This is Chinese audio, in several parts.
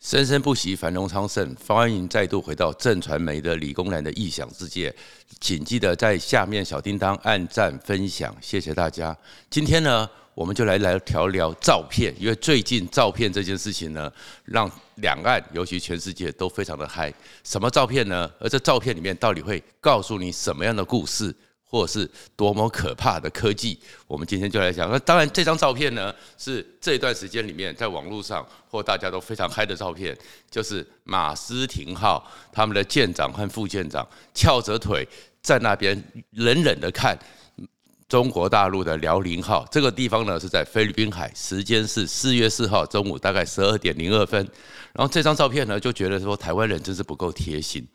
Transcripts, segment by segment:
生生不息，繁荣昌盛。欢迎再度回到正传媒的理工男的异想世界，请记得在下面小叮当按赞分享，谢谢大家。今天呢，我们就来来聊聊照片，因为最近照片这件事情呢，让两岸尤其全世界都非常的嗨。什么照片呢？而这照片里面到底会告诉你什么样的故事？或是多么可怕的科技，我们今天就来讲。那当然，这张照片呢，是这一段时间里面在网络上或大家都非常嗨的照片，就是马斯廷号他们的舰长和副舰长翘着腿在那边冷冷的看中国大陆的辽宁号。这个地方呢是在菲律宾海，时间是四月四号中午大概十二点零二分。然后这张照片呢，就觉得说台湾人真是不够贴心。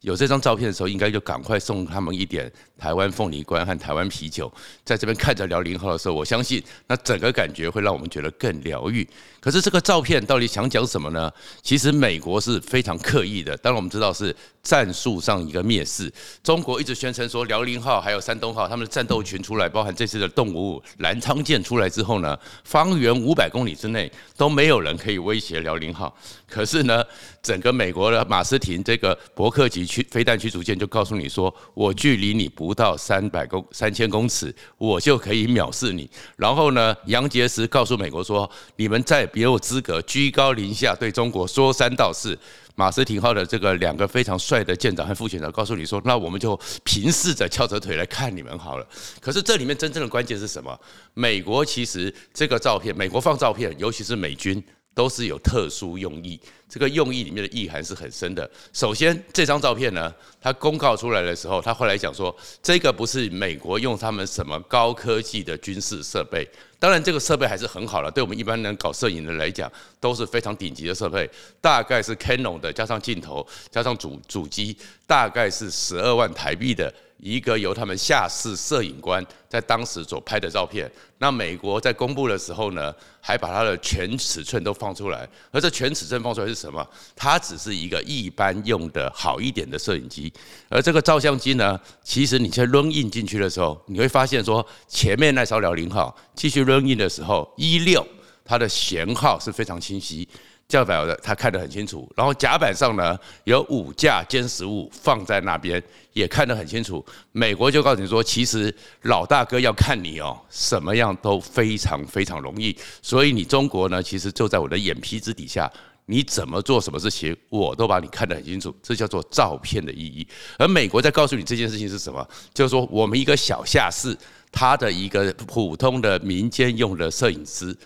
有这张照片的时候，应该就赶快送他们一点台湾凤梨干和台湾啤酒，在这边看着辽宁号的时候，我相信那整个感觉会让我们觉得更疗愈。可是这个照片到底想讲什么呢？其实美国是非常刻意的，当然我们知道是战术上一个蔑视。中国一直宣称说辽宁号还有山东号他们的战斗群出来，包含这次的动物南昌舰出来之后呢，方圆五百公里之内都没有人可以威胁辽宁号。可是呢，整个美国的马斯廷这个伯克级驱飞弹驱逐舰就告诉你说，我距离你不到三百公三千公尺，我就可以藐视你。然后呢，杨洁篪告诉美国说，你们再别有资格居高临下对中国说三道四。马斯廷号的这个两个非常帅的舰长和副舰长告诉你说，那我们就平视着翘着腿来看你们好了。可是这里面真正的关键是什么？美国其实这个照片，美国放照片，尤其是美军。都是有特殊用意，这个用意里面的意涵是很深的。首先，这张照片呢，它公告出来的时候，他后来讲说，这个不是美国用他们什么高科技的军事设备。当然，这个设备还是很好了，对我们一般人搞摄影的来讲，都是非常顶级的设备。大概是 Canon 的，加上镜头，加上主主机，大概是十二万台币的。一个由他们下士摄影官在当时所拍的照片，那美国在公布的时候呢，还把它的全尺寸都放出来。而这全尺寸放出来是什么？它只是一个一般用的好一点的摄影机。而这个照相机呢，其实你在扔印进去的时候，你会发现说，前面那艘辽宁号继续扔印的时候，一六它的舷号是非常清晰。教表的他看得很清楚，然后甲板上呢有五架歼十五放在那边，也看得很清楚。美国就告诉你说，其实老大哥要看你哦，什么样都非常非常容易。所以你中国呢，其实就在我的眼皮子底下，你怎么做什么事情，我都把你看得很清楚。这叫做照片的意义。而美国在告诉你这件事情是什么，就是说我们一个小下士，他的一个普通的民间用的摄影师。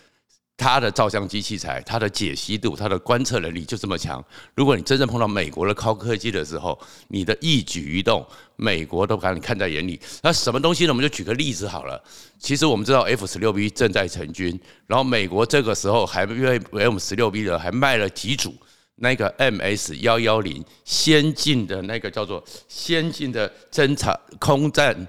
它的照相机器材，它的解析度，它的观测能力就这么强。如果你真正碰到美国的高科技的时候，你的一举一动，美国都把你看在眼里。那什么东西呢？我们就举个例子好了。其实我们知道 F 十六 B 正在成军，然后美国这个时候还因为 M 十六 B 的还卖了几组那个 MS 幺幺零先进的那个叫做先进的侦察空战。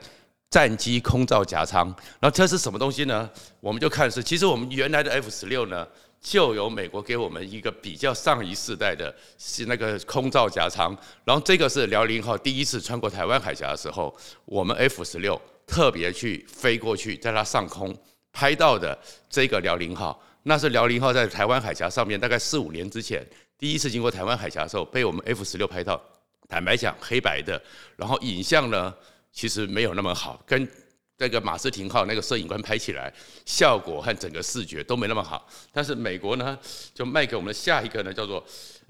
战机空照夹舱，然后这是什么东西呢？我们就看是，其实我们原来的 F 十六呢，就有美国给我们一个比较上一世代的，是那个空照夹舱。然后这个是辽宁号第一次穿过台湾海峡的时候，我们 F 十六特别去飞过去，在它上空拍到的这个辽宁号，那是辽宁号在台湾海峡上面，大概四五年之前第一次经过台湾海峡的时候，被我们 F 十六拍到。坦白讲，黑白的，然后影像呢？其实没有那么好，跟这个马斯廷号那个摄影官拍起来，效果和整个视觉都没那么好。但是美国呢，就卖给我们的下一个呢，叫做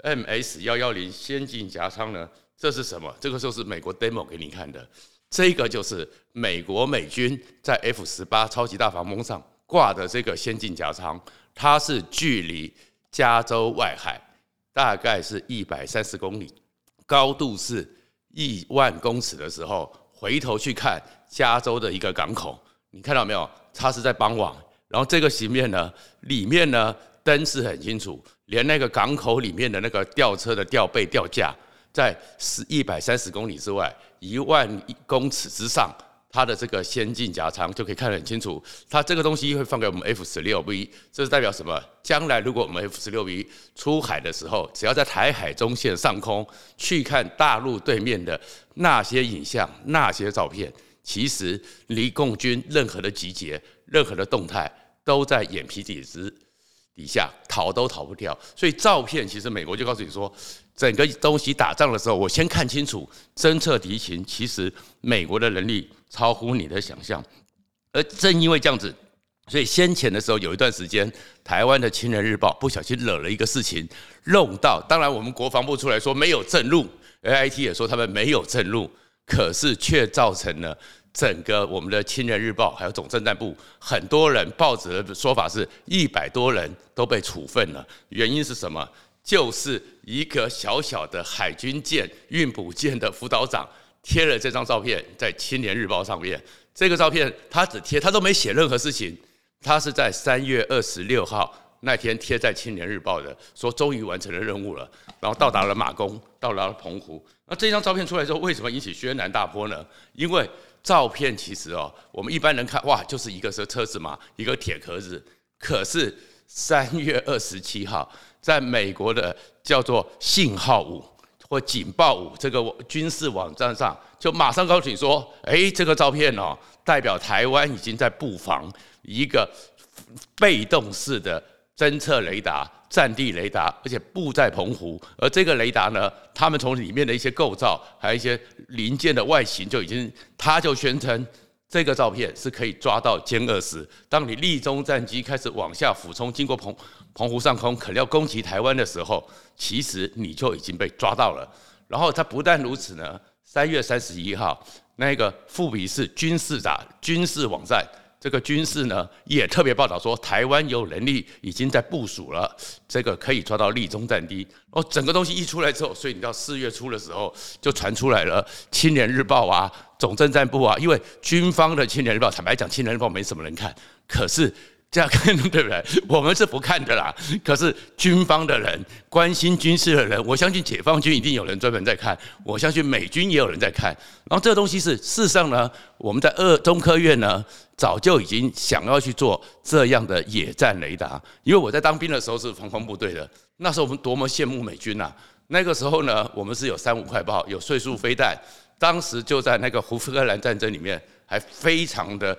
MS 幺幺零先进夹舱呢，这是什么？这个就是美国 demo 给你看的。这个就是美国美军在 F 十八超级大黄蜂上挂的这个先进夹舱，它是距离加州外海大概是一百三十公里，高度是一万公尺的时候。回头去看加州的一个港口，你看到没有？它是在傍晚，然后这个形面呢，里面呢灯是很清楚，连那个港口里面的那个吊车的吊背吊架，在十一百三十公里之外，一万公尺之上，它的这个先进夹舱就可以看得很清楚。它这个东西会放给我们 F 十六 B，这是代表什么？将来如果我们 F 十六 B 出海的时候，只要在台海中线上空去看大陆对面的。那些影像、那些照片，其实离共军任何的集结、任何的动态，都在眼皮底子底下，逃都逃不掉。所以照片其实美国就告诉你说，整个东西打仗的时候，我先看清楚，侦测敌情。其实美国的能力超乎你的想象。而正因为这样子，所以先前的时候有一段时间，台湾的《青年日报》不小心惹了一个事情，弄到。当然，我们国防部出来说没有震怒，AIT 也说他们没有震怒，可是却造成了整个我们的《青年日报》还有总政战部很多人报纸的说法是一百多人都被处分了。原因是什么？就是一个小小的海军舰运补舰的辅导长贴了这张照片在《青年日报》上面。这个照片他只贴，他都没写任何事情。他是在三月二十六号那天贴在《青年日报》的，说终于完成了任务了，然后到达了马公，到达了澎湖。那这张照片出来之后，为什么引起轩然大波呢？因为照片其实哦，我们一般人看哇，就是一个车车子嘛，一个铁壳子。可是三月二十七号。在美国的叫做信号五或警报五这个军事网站上，就马上告诉你说：“哎，这个照片哦，代表台湾已经在布防一个被动式的侦测雷达、战地雷达，而且布在澎湖。而这个雷达呢，他们从里面的一些构造，还有一些零件的外形，就已经他就宣称。”这个照片是可以抓到歼二十。当你利中战机开始往下俯冲，经过澎澎湖上空，可能要攻击台湾的时候，其实你就已经被抓到了。然后他不但如此呢，三月三十一号，那个富比士军事杂军事网站。这个军事呢，也特别报道说，台湾有能力已经在部署了，这个可以抓到立中战机。哦，整个东西一出来之后，所以你到四月初的时候，就传出来了《青年日报》啊，总政战部啊，因为军方的 《青年日报》，坦白讲，《青年日报》没什么人看，可是。这样看对不对？我们是不看的啦。可是军方的人、关心军事的人，我相信解放军一定有人专门在看。我相信美军也有人在看。然后这个东西是事实上呢，我们在二中科院呢，早就已经想要去做这样的野战雷达。因为我在当兵的时候是防空部队的，那时候我们多么羡慕美军呐！那个时候呢，我们是有三五快炮，有岁数飞弹，当时就在那个胡夫克兰战争里面，还非常的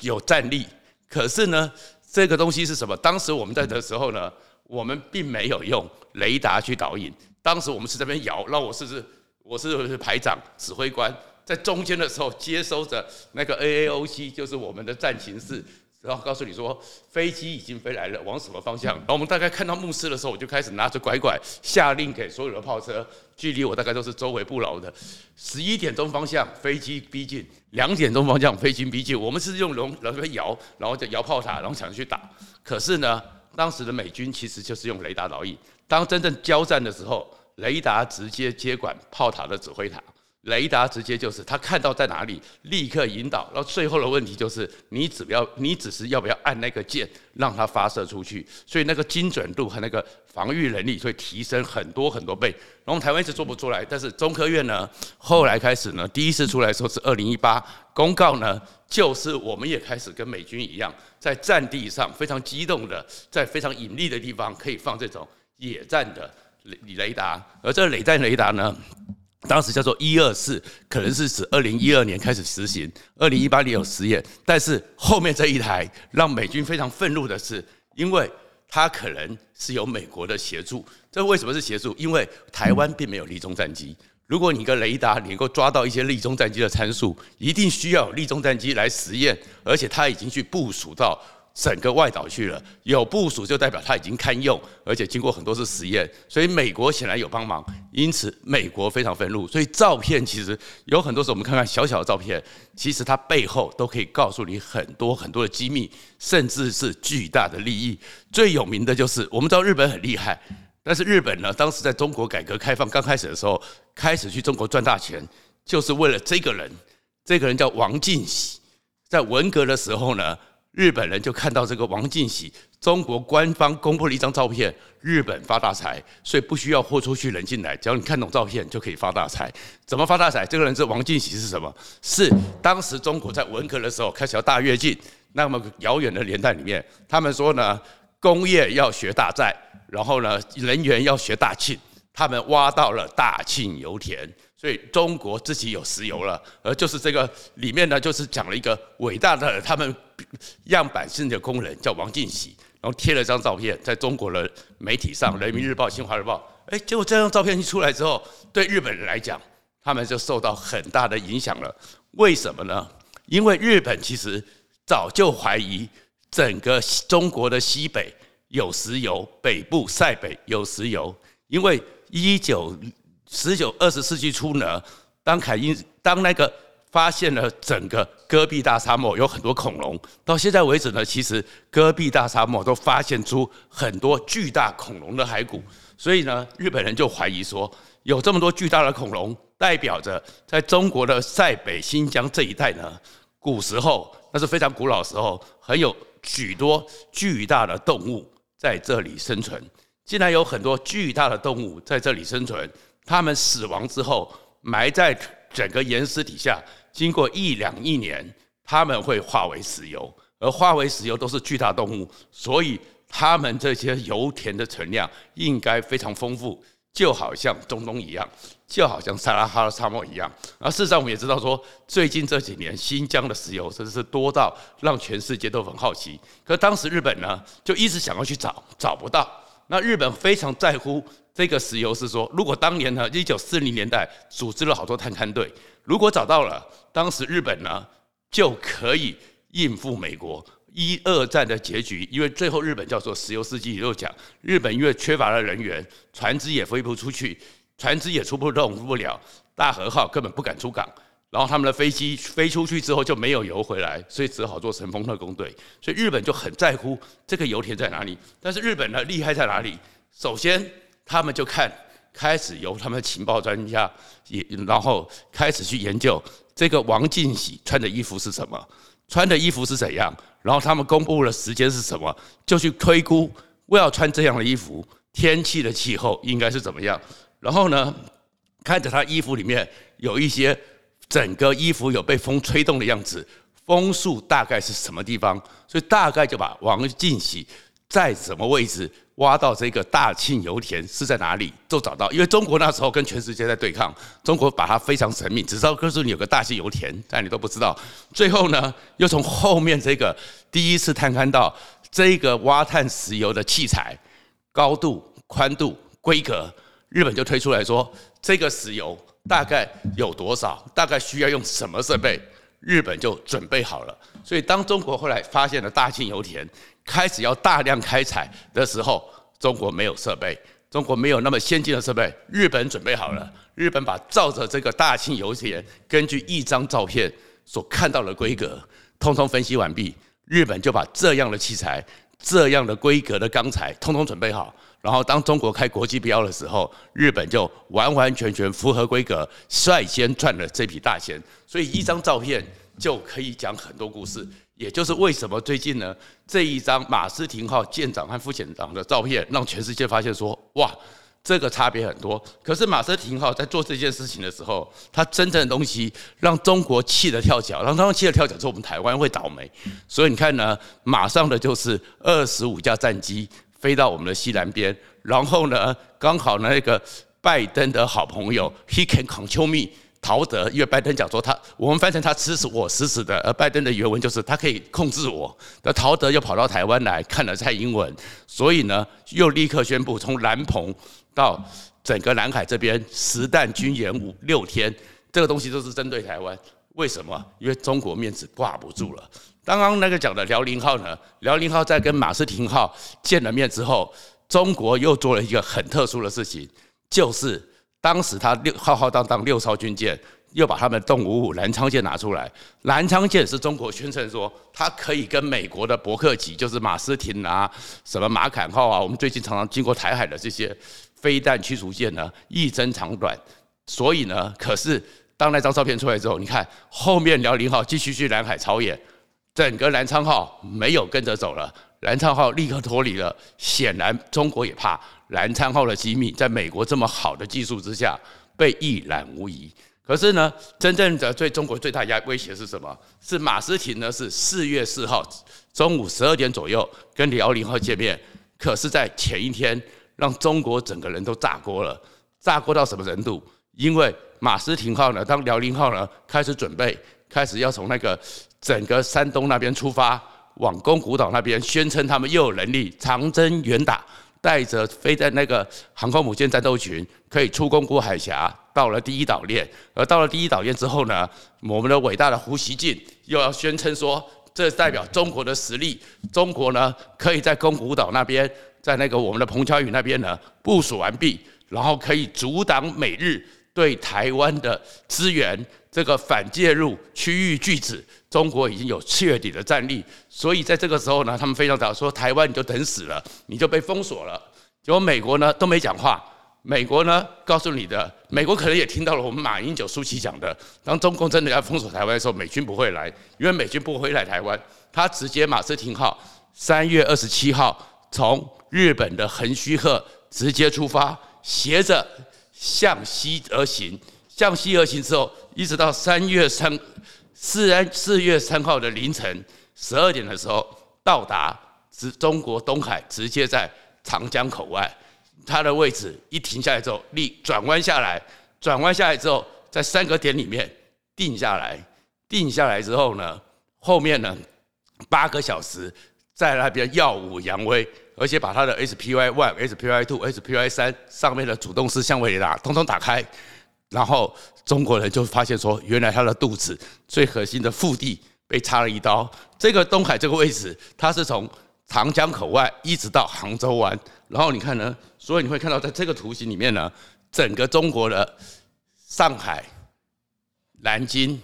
有战力。可是呢，这个东西是什么？当时我们在的时候呢，我们并没有用雷达去导引。当时我们是这边摇，那我是是我是排长、指挥官，在中间的时候接收着那个 AAOC，就是我们的战情室。然后告诉你说，飞机已经飞来了，往什么方向？然后我们大概看到目视的时候，我就开始拿着拐拐下令给所有的炮车，距离我大概都是周围不饶的。十一点钟方向，飞机逼近；两点钟方向，飞机逼近。我们是用龙来摇，然后就摇炮塔，然后想去打。可是呢，当时的美军其实就是用雷达导引。当真正交战的时候，雷达直接接管炮塔的指挥塔。雷达直接就是他看到在哪里，立刻引导。然后最后的问题就是，你只要你只是要不要按那个键，让它发射出去。所以那个精准度和那个防御能力会提升很多很多倍。然后台湾一直做不出来，但是中科院呢，后来开始呢，第一次出来说是二零一八公告呢，就是我们也开始跟美军一样，在战地上非常机动的，在非常隐秘的地方可以放这种野战的雷雷达，而这个雷战雷达呢。当时叫做一二四，可能是指二零一二年开始实行，二零一八年有实验，但是后面这一台让美军非常愤怒的是，因为它可能是有美国的协助。这为什么是协助？因为台湾并没有立中战机。如果你一个雷达能够抓到一些立中战机的参数，一定需要立中战机来实验，而且它已经去部署到。整个外岛去了，有部署就代表它已经堪用，而且经过很多次实验，所以美国显然有帮忙，因此美国非常愤怒。所以照片其实有很多时候，我们看看小小的照片，其实它背后都可以告诉你很多很多的机密，甚至是巨大的利益。最有名的就是我们知道日本很厉害，但是日本呢，当时在中国改革开放刚开始的时候，开始去中国赚大钱，就是为了这个人，这个人叫王进喜，在文革的时候呢。日本人就看到这个王进喜，中国官方公布了一张照片，日本发大财，所以不需要豁出去人进来，只要你看懂照片就可以发大财。怎么发大财？这个人是王进喜是什么？是当时中国在文革的时候开始要大跃进，那么遥远的年代里面，他们说呢，工业要学大寨，然后呢，人员要学大庆，他们挖到了大庆油田。所以中国自己有石油了，而就是这个里面呢，就是讲了一个伟大的他们样板性的工人叫王进喜，然后贴了张照片在中国的媒体上，《人民日报》、《新华日报》。哎，结果这张照片一出来之后，对日本人来讲，他们就受到很大的影响了。为什么呢？因为日本其实早就怀疑整个中国的西北有石油，北部塞北有石油。因为一九十九二十世纪初呢，当凯因当那个发现了整个戈壁大沙漠有很多恐龙，到现在为止呢，其实戈壁大沙漠都发现出很多巨大恐龙的骸骨。所以呢，日本人就怀疑说，有这么多巨大的恐龙，代表着在中国的塞北、新疆这一带呢，古时候那是非常古老时候，很有许多巨大的动物在这里生存。既然有很多巨大的动物在这里生存，它们死亡之后埋在整个岩石底下，经过一两亿年，他们会化为石油，而化为石油都是巨大动物，所以。他们这些油田的存量应该非常丰富，就好像中东一样，就好像撒哈拉沙漠一样。而事实上，我们也知道说，最近这几年新疆的石油真的是多到让全世界都很好奇。可当时日本呢，就一直想要去找，找不到。那日本非常在乎这个石油，是说，如果当年呢，一九四零年代组织了好多探勘队，如果找到了，当时日本呢就可以应付美国。一二战的结局，因为最后日本叫做石油世纪，也就讲日本因为缺乏了人员，船只也飞不出去，船只也出不动不了，大和号根本不敢出港，然后他们的飞机飞出去之后就没有油回来，所以只好做神风特攻队，所以日本就很在乎这个油田在哪里。但是日本呢，厉害在哪里？首先他们就看，开始由他们的情报专家也，然后开始去研究这个王进喜穿的衣服是什么。穿的衣服是怎样？然后他们公布的时间是什么？就去推估，我要穿这样的衣服，天气的气候应该是怎么样？然后呢，看着他衣服里面有一些整个衣服有被风吹动的样子，风速大概是什么地方？所以大概就把王进喜在什么位置。挖到这个大庆油田是在哪里都找到，因为中国那时候跟全世界在对抗，中国把它非常神秘，只知道告诉你有个大庆油田，但你都不知道。最后呢，又从后面这个第一次探勘到这个挖探石油的器材高度、宽度、规格，日本就推出来说这个石油大概有多少，大概需要用什么设备，日本就准备好了。所以当中国后来发现了大庆油田。开始要大量开采的时候，中国没有设备，中国没有那么先进的设备。日本准备好了，日本把照着这个大庆油田，根据一张照片所看到的规格，通通分析完毕，日本就把这样的器材、这样的规格的钢材，通通准备好。然后当中国开国际标的时候，日本就完完全全符合规格，率先赚了这笔大钱。所以一张照片就可以讲很多故事。也就是为什么最近呢，这一张马斯廷号舰长和副舰长的照片，让全世界发现说，哇，这个差别很多。可是马斯廷号在做这件事情的时候，它真正的东西让中国气得跳脚，让他们气得跳脚之后，我们台湾会倒霉。所以你看呢，马上的就是二十五架战机飞到我们的西南边，然后呢，刚好那个拜登的好朋友，He can control me。陶德，因为拜登讲说他，我们翻成他吃死我死死的，而拜登的原文就是他可以控制我。那陶德又跑到台湾来看了蔡英文，所以呢，又立刻宣布从兰鹏到整个南海这边实弹军演五六天，这个东西都是针对台湾。为什么？因为中国面子挂不住了。刚刚那个讲的辽宁号呢，辽宁号在跟马斯廷号见了面之后，中国又做了一个很特殊的事情，就是。当时他六浩浩荡荡六艘军舰，又把他们动五五南昌舰拿出来。南昌舰是中国宣称说，它可以跟美国的伯克级，就是马斯廷啊，什么马坎号啊，我们最近常常经过台海的这些飞弹驱逐舰呢，一争长短。所以呢，可是当那张照片出来之后，你看后面辽宁号继续去南海操演，整个南昌号没有跟着走了。南昌号立刻脱离了，显然中国也怕南昌号的机密在美国这么好的技术之下被一览无遗。可是呢，真正的对中国最大压威胁是什么？是马斯廷呢？是四月四号中午十二点左右跟辽宁号见面，可是，在前一天让中国整个人都炸锅了。炸锅到什么程度？因为马斯廷号呢，当辽宁号呢开始准备，开始要从那个整个山东那边出发。往宫古岛那边，宣称他们又有能力长征远打，带着飞在那个航空母舰战斗群，可以出宫古海峡，到了第一岛链。而到了第一岛链之后呢，我们的伟大的胡锡进又要宣称说，这代表中国的实力，中国呢可以在宫古岛那边，在那个我们的彭佳屿那边呢部署完毕，然后可以阻挡美日对台湾的支援。这个反介入区域拒止，中国已经有确底的战力，所以在这个时候呢，他们非常早说台湾你就等死了，你就被封锁了。结果美国呢都没讲话，美国呢告诉你的，美国可能也听到了我们马英九书记讲的，当中共真的要封锁台湾的时候，美军不会来，因为美军不会来台湾，他直接马斯廷号三月二十七号从日本的横须贺直接出发，斜着向西而行。向西而行之后，一直到三月三四安四月三号的凌晨十二点的时候，到达直中国东海，直接在长江口外，它的位置一停下来之后，立转弯下来，转弯下来之后，在三个点里面定下来，定下来之后呢，后面呢八个小时在那边耀武扬威，而且把它的 SPY one、SPY two、SPY 三上面的主动式相位雷达通通打开。然后中国人就发现说，原来他的肚子最核心的腹地被插了一刀。这个东海这个位置，它是从长江口外一直到杭州湾。然后你看呢，所以你会看到在这个图形里面呢，整个中国的上海、南京、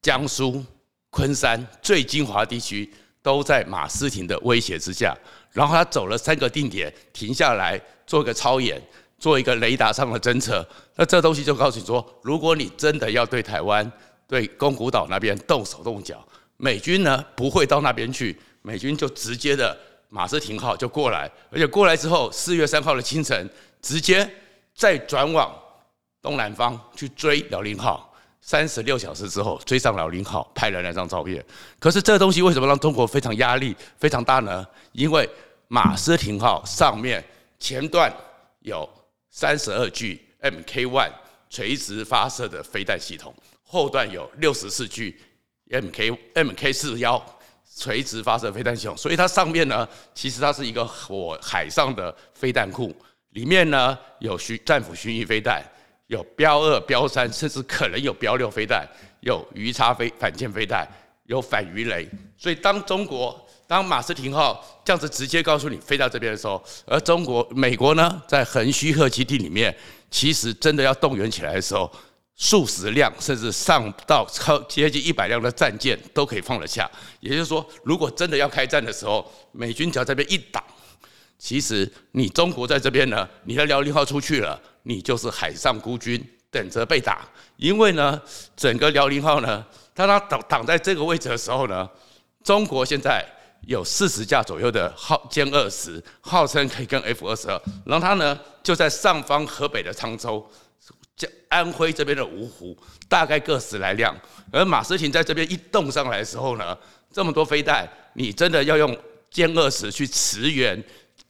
江苏、昆山最精华地区都在马斯廷的威胁之下。然后他走了三个定点，停下来做个超演。做一个雷达上的侦测，那这东西就告诉你说，如果你真的要对台湾、对宫古岛那边动手动脚，美军呢不会到那边去，美军就直接的马斯廷号就过来，而且过来之后，四月三号的清晨，直接再转往东南方去追辽宁号，三十六小时之后追上辽宁号，拍了那张照片。可是这东西为什么让中国非常压力非常大呢？因为马斯廷号上面前段有。三十二具 Mk One 垂直发射的飞弹系统，后段有六十四具 Mk Mk 四幺垂直发射飞弹系统，所以它上面呢，其实它是一个火海上的飞弹库，里面呢有巡战斧巡弋飞弹，有标二、标三，甚至可能有标六飞弹，有鱼叉飞反舰飞弹，有反鱼雷，所以当中国。当马斯廷号这样子直接告诉你飞到这边的时候，而中国、美国呢，在横须贺基地里面，其实真的要动员起来的时候，数十辆甚至上到超接近一百辆的战舰都可以放得下。也就是说，如果真的要开战的时候，美军只要这边一挡，其实你中国在这边呢，你的辽宁号出去了，你就是海上孤军，等着被打。因为呢，整个辽宁号呢，当它挡挡在这个位置的时候呢，中国现在。有四十架左右的号歼二十，号称可以跟 F 二十二，然后它呢就在上方河北的沧州，安徽这边的芜湖，大概各十来辆。而马斯廷在这边一动上来的时候呢，这么多飞弹，你真的要用歼二十去驰援，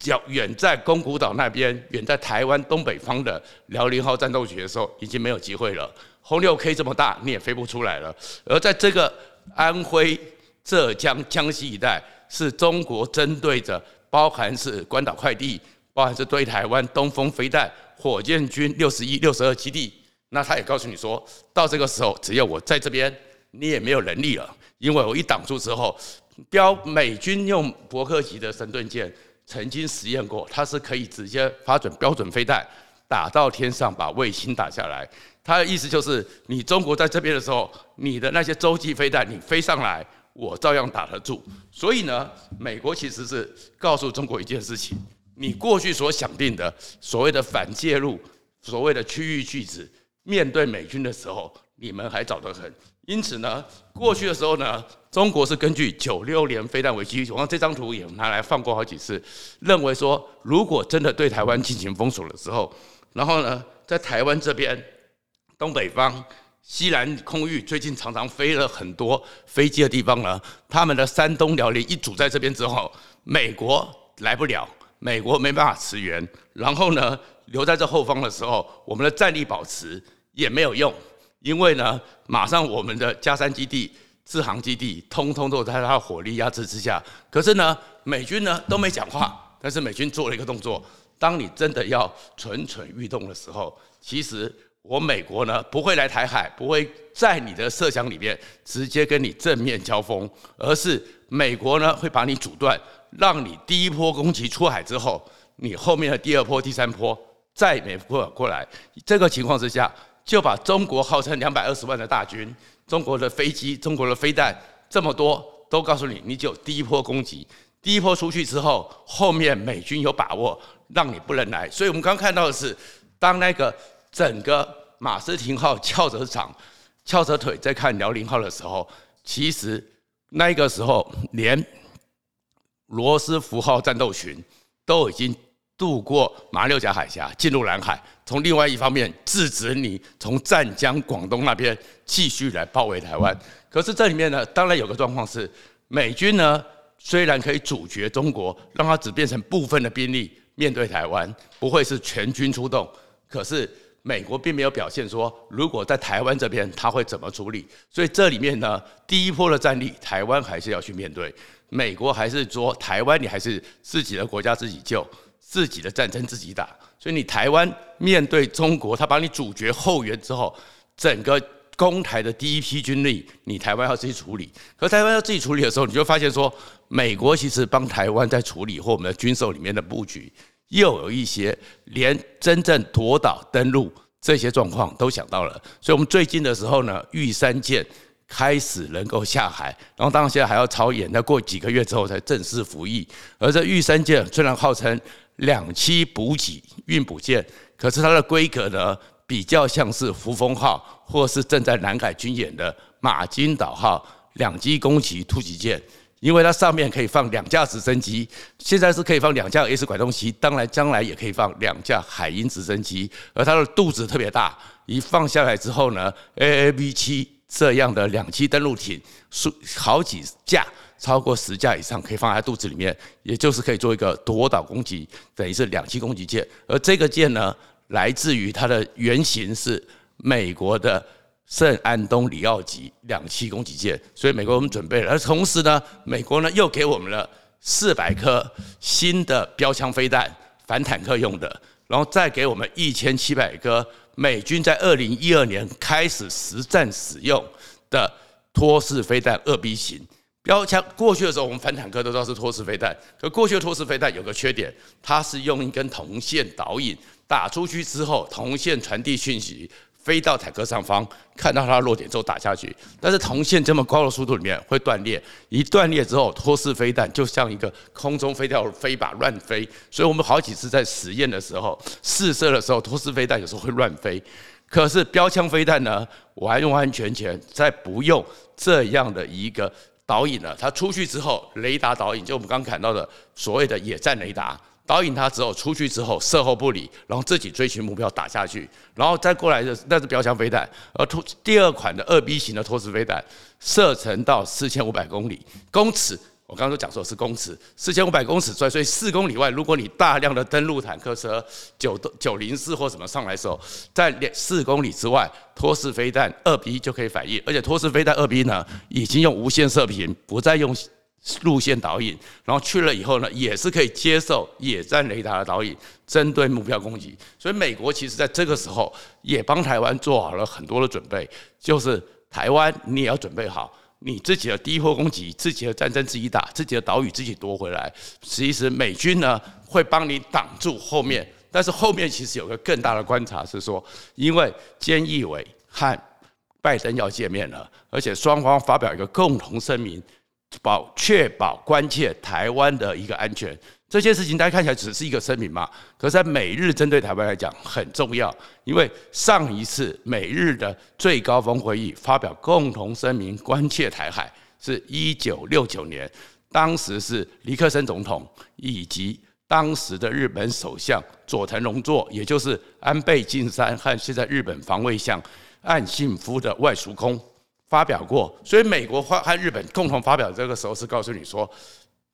远远在宫古岛那边，远在台湾东北方的辽宁号战斗群的时候，已经没有机会了。轰六 K 这么大，你也飞不出来了。而在这个安徽、浙江、江西一带。是中国针对着，包含是关岛快递，包含是对台湾东风飞弹、火箭军六十一、六十二基地。那他也告诉你说，到这个时候，只要我在这边，你也没有能力了，因为我一挡住之后，标美军用伯克级的神盾舰曾经实验过，它是可以直接发准标准飞弹，打到天上把卫星打下来。他的意思就是，你中国在这边的时候，你的那些洲际飞弹，你飞上来。我照样打得住，所以呢，美国其实是告诉中国一件事情：你过去所想定的所谓的反介入、所谓的区域拒止，面对美军的时候，你们还早得很。因此呢，过去的时候呢，中国是根据九六年飞弹危机，我看这张图也拿来放过好几次，认为说，如果真的对台湾进行封锁的时候，然后呢，在台湾这边东北方。西南空域最近常常飞了很多飞机的地方呢，他们的山东辽宁一组在这边之后，美国来不了，美国没办法驰援，然后呢，留在这后方的时候，我们的战力保持也没有用，因为呢，马上我们的加山基地制航基地，通通都在他的火力压制之下。可是呢，美军呢都没讲话，但是美军做了一个动作。当你真的要蠢蠢欲动的时候，其实我美国呢不会来台海，不会在你的设想里面直接跟你正面交锋，而是美国呢会把你阻断，让你第一波攻击出海之后，你后面的第二波、第三波再没过过来。这个情况之下，就把中国号称两百二十万的大军、中国的飞机、中国的飞弹这么多，都告诉你，你只有第一波攻击。第一波出去之后，后面美军有把握让你不能来，所以我们刚看到的是，当那个整个马斯廷号翘着掌、翘着腿在看辽宁号的时候，其实那个时候连罗斯福号战斗群都已经渡过马六甲海峡进入南海，从另外一方面制止你从湛江、广东那边继续来包围台湾。可是这里面呢，当然有个状况是美军呢。虽然可以阻绝中国，让它只变成部分的兵力面对台湾，不会是全军出动。可是美国并没有表现说，如果在台湾这边，他会怎么处理。所以这里面呢，第一波的战力，台湾还是要去面对。美国还是说，台湾你还是自己的国家自己救，自己的战争自己打。所以你台湾面对中国，他把你阻绝后援之后，整个。攻台的第一批军力，你台湾要自己处理。可台湾要自己处理的时候，你就发现说，美国其实帮台湾在处理或我们的军售里面的布局，又有一些连真正夺岛登陆这些状况都想到了。所以，我们最近的时候呢，玉山舰开始能够下海，然后当然现在还要操演，那过几个月之后才正式服役。而这玉山舰虽然号称两栖补给运补舰，可是它的规格呢，比较像是扶风号，或是正在南海军演的马金岛号两栖攻击突击舰，因为它上面可以放两架直升机，现在是可以放两架 S 拐动机，当然将来也可以放两架海鹰直升机，而它的肚子特别大，一放下来之后呢，AAV 七这样的两栖登陆艇数好几架，超过十架以上可以放在肚子里面，也就是可以做一个夺岛攻击，等于是两栖攻击舰，而这个舰呢，来自于它的原型是美国的圣安东里奥级两栖攻击舰，所以美国我们准备了，而同时呢，美国呢又给我们了四百颗新的标枪飞弹，反坦克用的，然后再给我们一千七百颗美军在二零一二年开始实战使用的托式飞弹二 B 型标枪。过去的时候，我们反坦克都知道是托式飞弹，可过去的托式飞弹有个缺点，它是用一根铜线导引。打出去之后，铜线传递讯息，飞到坦克上方，看到它的落点之后打下去。但是铜线这么高的速度里面会断裂，一断裂之后，托式飞弹就像一个空中飞掉飞靶乱飞。所以我们好几次在实验的时候试射的时候，托式飞弹有时候会乱飞。可是标枪飞弹呢，完完全全在不用这样的一个导引了，它出去之后，雷达导引就我们刚看到的所谓的野战雷达。导引它之后出去之后，射后不理，然后自己追寻目标打下去，然后再过来的那是标枪飞弹，而突第二款的二 B 型的托式飞弹，射程到四千五百公里公尺，我刚刚都讲说是公尺，四千五百公尺，所以所以四公里外，如果你大量的登陆坦克车九九零四或什么上来的时候，在两四公里之外，托式飞弹二 B 就可以反应，而且托式飞弹二 B 呢，已经用无线射频，不再用。路线导引，然后去了以后呢，也是可以接受野战雷达的导引，针对目标攻击。所以美国其实在这个时候也帮台湾做好了很多的准备，就是台湾你也要准备好你自己的第一波攻击，自己的战争自己打，自己的岛屿自己夺回来。其实美军呢会帮你挡住后面，但是后面其实有个更大的观察是说，因为菅义伟和拜登要见面了，而且双方发表一个共同声明。保确保关切台湾的一个安全，这件事情大家看起来只是一个声明嘛，可是在美日针对台湾来讲很重要，因为上一次美日的最高峰会议发表共同声明关切台海是一九六九年，当时是尼克森总统以及当时的日本首相佐藤荣作，也就是安倍晋三和现在日本防卫相岸信夫的外属空。发表过，所以美国和和日本共同发表这个时候是告诉你说，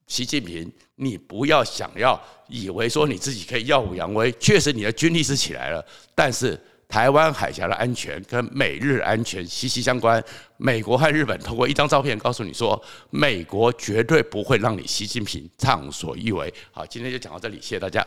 习近平，你不要想要以为说你自己可以耀武扬威，确实你的军力是起来了，但是台湾海峡的安全跟美日安全息息相关。美国和日本通过一张照片告诉你说，美国绝对不会让你习近平畅所欲为。好，今天就讲到这里，谢谢大家。